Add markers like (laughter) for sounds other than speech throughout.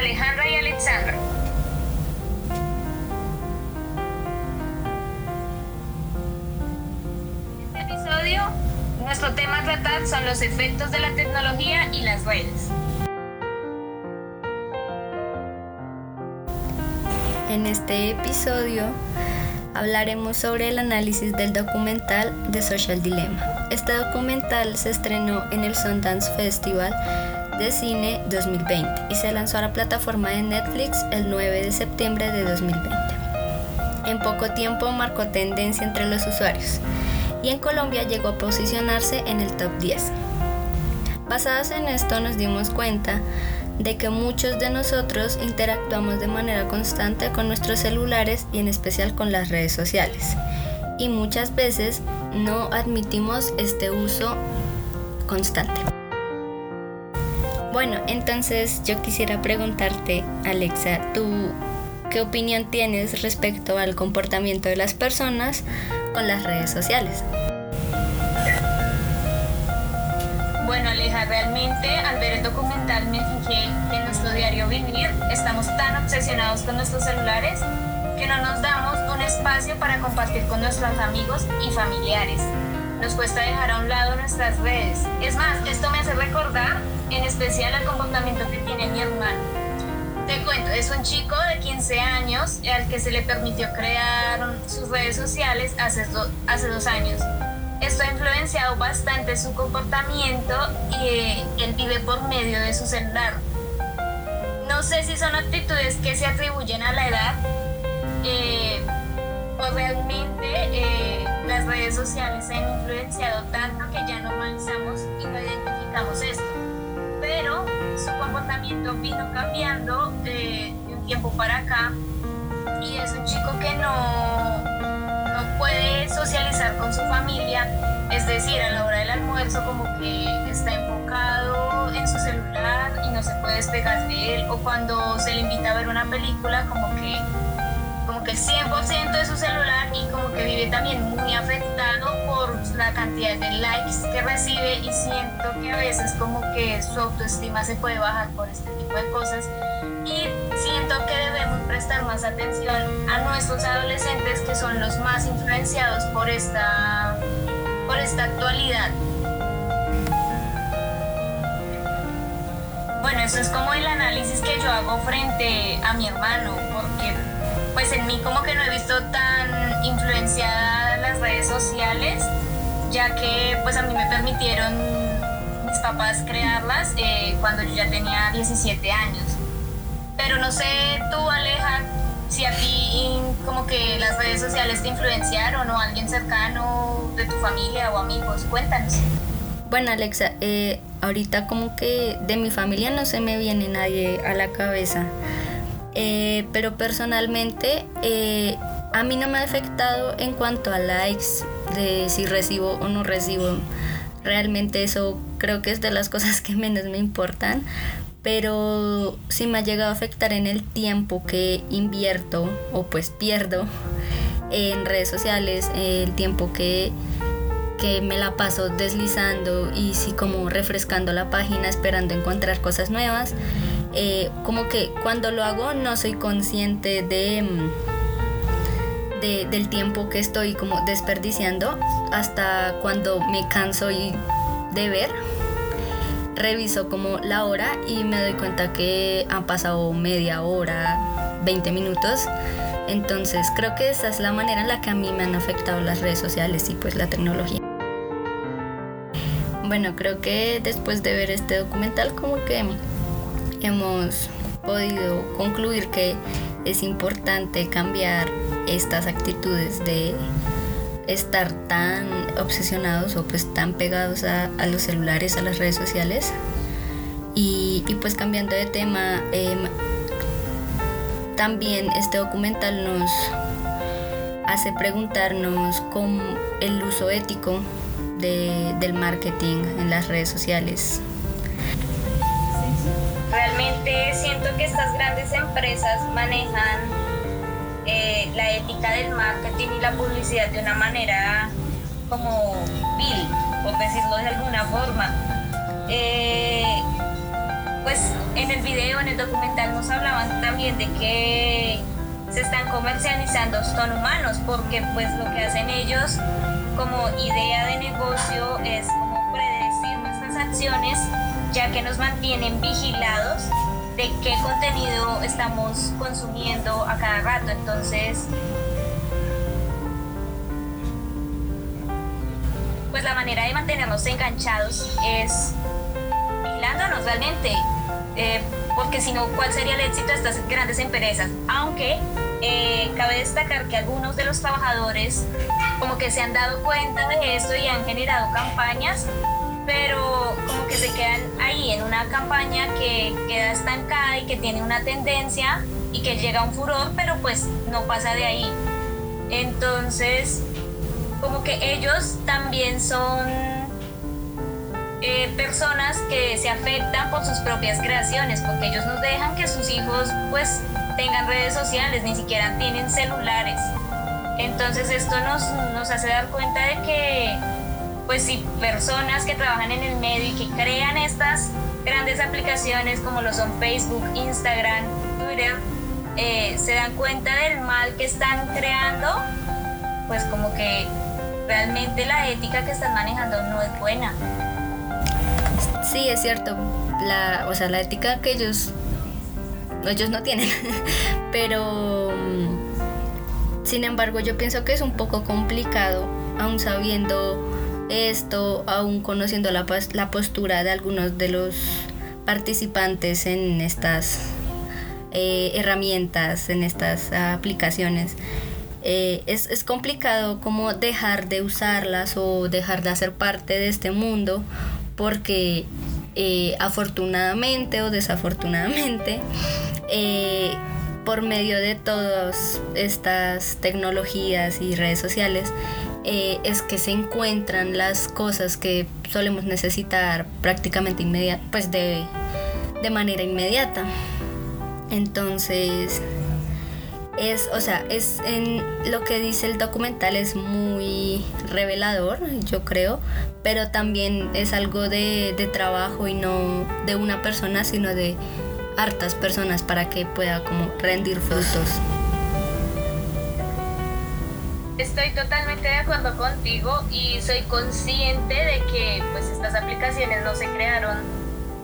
Alejandra y Alexandra. En este episodio, nuestro tema a tratar son los efectos de la tecnología y las redes. En este episodio hablaremos sobre el análisis del documental The Social Dilemma. Este documental se estrenó en el Sundance Festival de Cine 2020 y se lanzó a la plataforma de Netflix el 9 de septiembre de 2020. En poco tiempo marcó tendencia entre los usuarios y en Colombia llegó a posicionarse en el top 10. Basados en esto nos dimos cuenta de que muchos de nosotros interactuamos de manera constante con nuestros celulares y en especial con las redes sociales. Y muchas veces no admitimos este uso constante. Bueno, entonces yo quisiera preguntarte, Alexa, ¿tú qué opinión tienes respecto al comportamiento de las personas con las redes sociales? Bueno, Aleja, realmente al ver el documental me fijé que en nuestro diario vivir estamos tan obsesionados con nuestros celulares que no nos damos un espacio para compartir con nuestros amigos y familiares. Nos cuesta dejar a un lado nuestras redes. Es más, esto me hace recordar en especial el comportamiento que tiene mi hermano. Te cuento, es un chico de 15 años al que se le permitió crear sus redes sociales hace, dos años. Esto ha influenciado bastante su comportamiento y eh, él vive por medio de su celular. No sé si son actitudes que se atribuyen a la edad eh, o realmente eh, las redes sociales han influenciado tanto que ya normalizamos y no identificamos esto pero su comportamiento vino cambiando de, un tiempo para acá. Y es un chico que no, no puede socializar con su familia, es decir, a la hora del almuerzo como que está enfocado en su celular y no se puede despegar de él, o cuando se le invita a ver una película como que como que 100% de su celular y como que vive también muy afectado por la cantidad de likes que recibe y siento que a veces como que su autoestima se puede bajar por este tipo de cosas y siento que debemos prestar más atención a nuestros adolescentes que son los más influenciados por esta, por esta actualidad. Bueno, eso es como el análisis que yo hago frente a mi hermano, porque pues en mí como que no he visto tan influenciada las redes sociales, ya que pues a mí me permitieron mis papás crearlas eh, cuando yo ya tenía 17 años. Pero no sé tú, Aleja, si a ti como que las redes sociales te influenciaron o alguien cercano de tu familia o amigos, cuéntanos. Bueno, Alexa, eh, ahorita como que de mi familia no se me viene nadie a la cabeza. Eh, pero personalmente eh, a mí no me ha afectado en cuanto a likes, de si recibo o no recibo. Realmente eso creo que es de las (laughs) cosas que menos me importan, pero sí me ha llegado a afectar en el tiempo que invierto o pues pierdo (laughs) en redes sociales, el tiempo que, que me la paso deslizando y sí como refrescando la página esperando encontrar cosas nuevas. Eh, como que cuando lo hago no soy consciente mm, de, del tiempo que estoy como desperdiciando hasta cuando me canso y de ver reviso como la hora y me doy cuenta que han pasado media hora 20 minutos. Entonces creo que esa es la manera en la que a mí me han afectado las redes sociales y pues la tecnología. Bueno creo que después de ver este documental como que hemos podido concluir que es importante cambiar estas actitudes de estar tan obsesionados o pues tan pegados a, los celulares, a las redes sociales. Y, pues cambiando de tema, em, también este documental nos hace preguntarnos cómo el uso ético del marketing en las redes sociales Realmente siento que estas grandes empresas manejan eh, la ética del marketing y la publicidad de una manera como vil, por decirlo de alguna forma. Eh, pues en el video, en el documental nos hablaban también de que se están comercializando son humanos porque pues lo que hacen ellos como idea de negocio es como predecir nuestras acciones ya que nos mantienen vigilados de qué contenido estamos consumiendo a cada rato entonces pues la manera de mantenernos enganchados es vigilándonos realmente eh, porque si no, ¿cuál sería el éxito de estas grandes empresas? Aunque eh, cabe destacar que algunos de los trabajadores como que se han dado cuenta de esto y han generado campañas, pero como que se quedan ahí en una campaña que queda estancada y que tiene una tendencia y que llega a un furor, pero pues no pasa de ahí. Entonces, como que ellos también son eh, personas que se afectan por sus propias creaciones, porque ellos nos dejan que sus hijos pues tengan redes sociales, ni siquiera tienen celulares. Entonces esto nos, nos hace dar cuenta de que pues si personas que trabajan en el medio y que crean estas grandes aplicaciones como lo son Facebook, Instagram, Twitter, eh, se dan cuenta del mal que están creando, pues como que realmente la ética que están manejando no es buena. Sí, es cierto. La, o sea, la ética que ellos, ellos no tienen. (laughs) Pero, mm, sin embargo, yo pienso que es un poco complicado, aún sabiendo esto, aún conociendo la, la postura de algunos de los participantes en estas eh, herramientas, en estas aplicaciones. Eh, es, es, complicado como dejar de usarlas o dejar de hacer parte de este mundo porque eh, afortunadamente o desafortunadamente, por medio de todas estas tecnologías y redes sociales, eh, es que se encuentran las cosas que solemos necesitar prácticamente inmediata, pues de, de manera inmediata. Entonces, es, o sea, es en lo que dice el documental es muy revelador, yo creo, pero también es algo de, de trabajo y no de una persona, sino de hartas personas para que pueda como rendir frutos. Estoy totalmente de acuerdo contigo y soy consciente de que pues estas aplicaciones no se crearon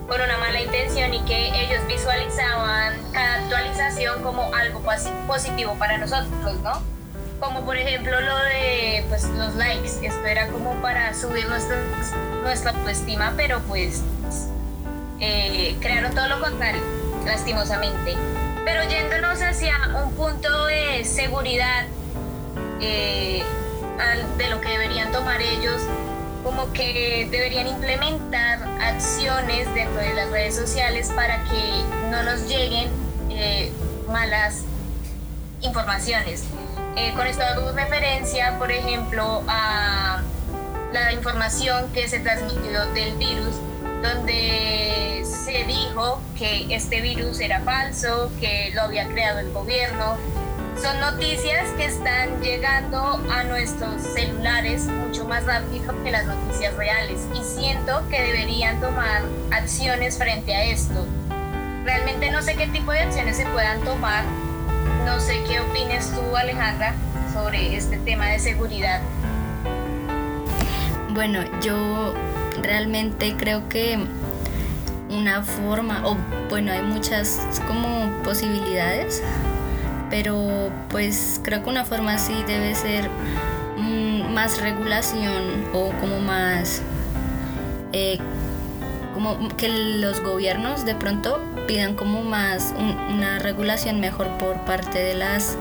con una mala intención y que ellos visualizaban cada actualización como algo positivo para nosotros, ¿no? Como por ejemplo lo de pues, los likes, esto era como para subir nuestra, nuestra autoestima, pero pues eh, crearon todo lo contrario, lastimosamente. Pero yéndonos hacia un punto de seguridad eh, de lo que deberían tomar ellos, como que deberían implementar acciones dentro de las redes sociales para que no nos lleguen eh, malas informaciones. Eh, con esto hago referencia, por ejemplo, a la información que se transmitió del virus, donde se dijo que este virus era falso, que lo había creado el gobierno, son noticias que están llegando a nuestros celulares mucho más rápido que las noticias reales y siento que deberían tomar acciones frente a esto. Realmente no sé qué tipo de acciones se puedan tomar. No sé qué opines tú, Alejandra, sobre este tema de seguridad. Bueno, yo realmente creo que una forma, o bueno, hay muchas como posibilidades pero pues creo que una forma así debe ser mm, más regulación o como más eh, como que los gobiernos de pronto pidan como más una regulación mejor por parte de las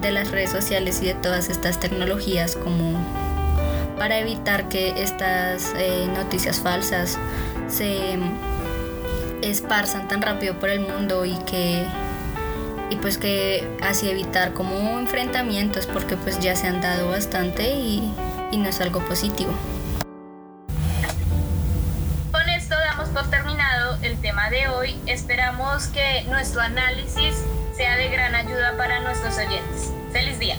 de las redes sociales y de todas estas tecnologías como para evitar que estas eh, noticias falsas se esparzan tan rápido por el mundo y que y pues que así evitar como enfrentamientos porque pues ya se han dado bastante y, y no es algo positivo. Con esto damos por terminado el tema de hoy. Esperamos que nuestro análisis sea de gran ayuda para nuestros oyentes. Feliz día.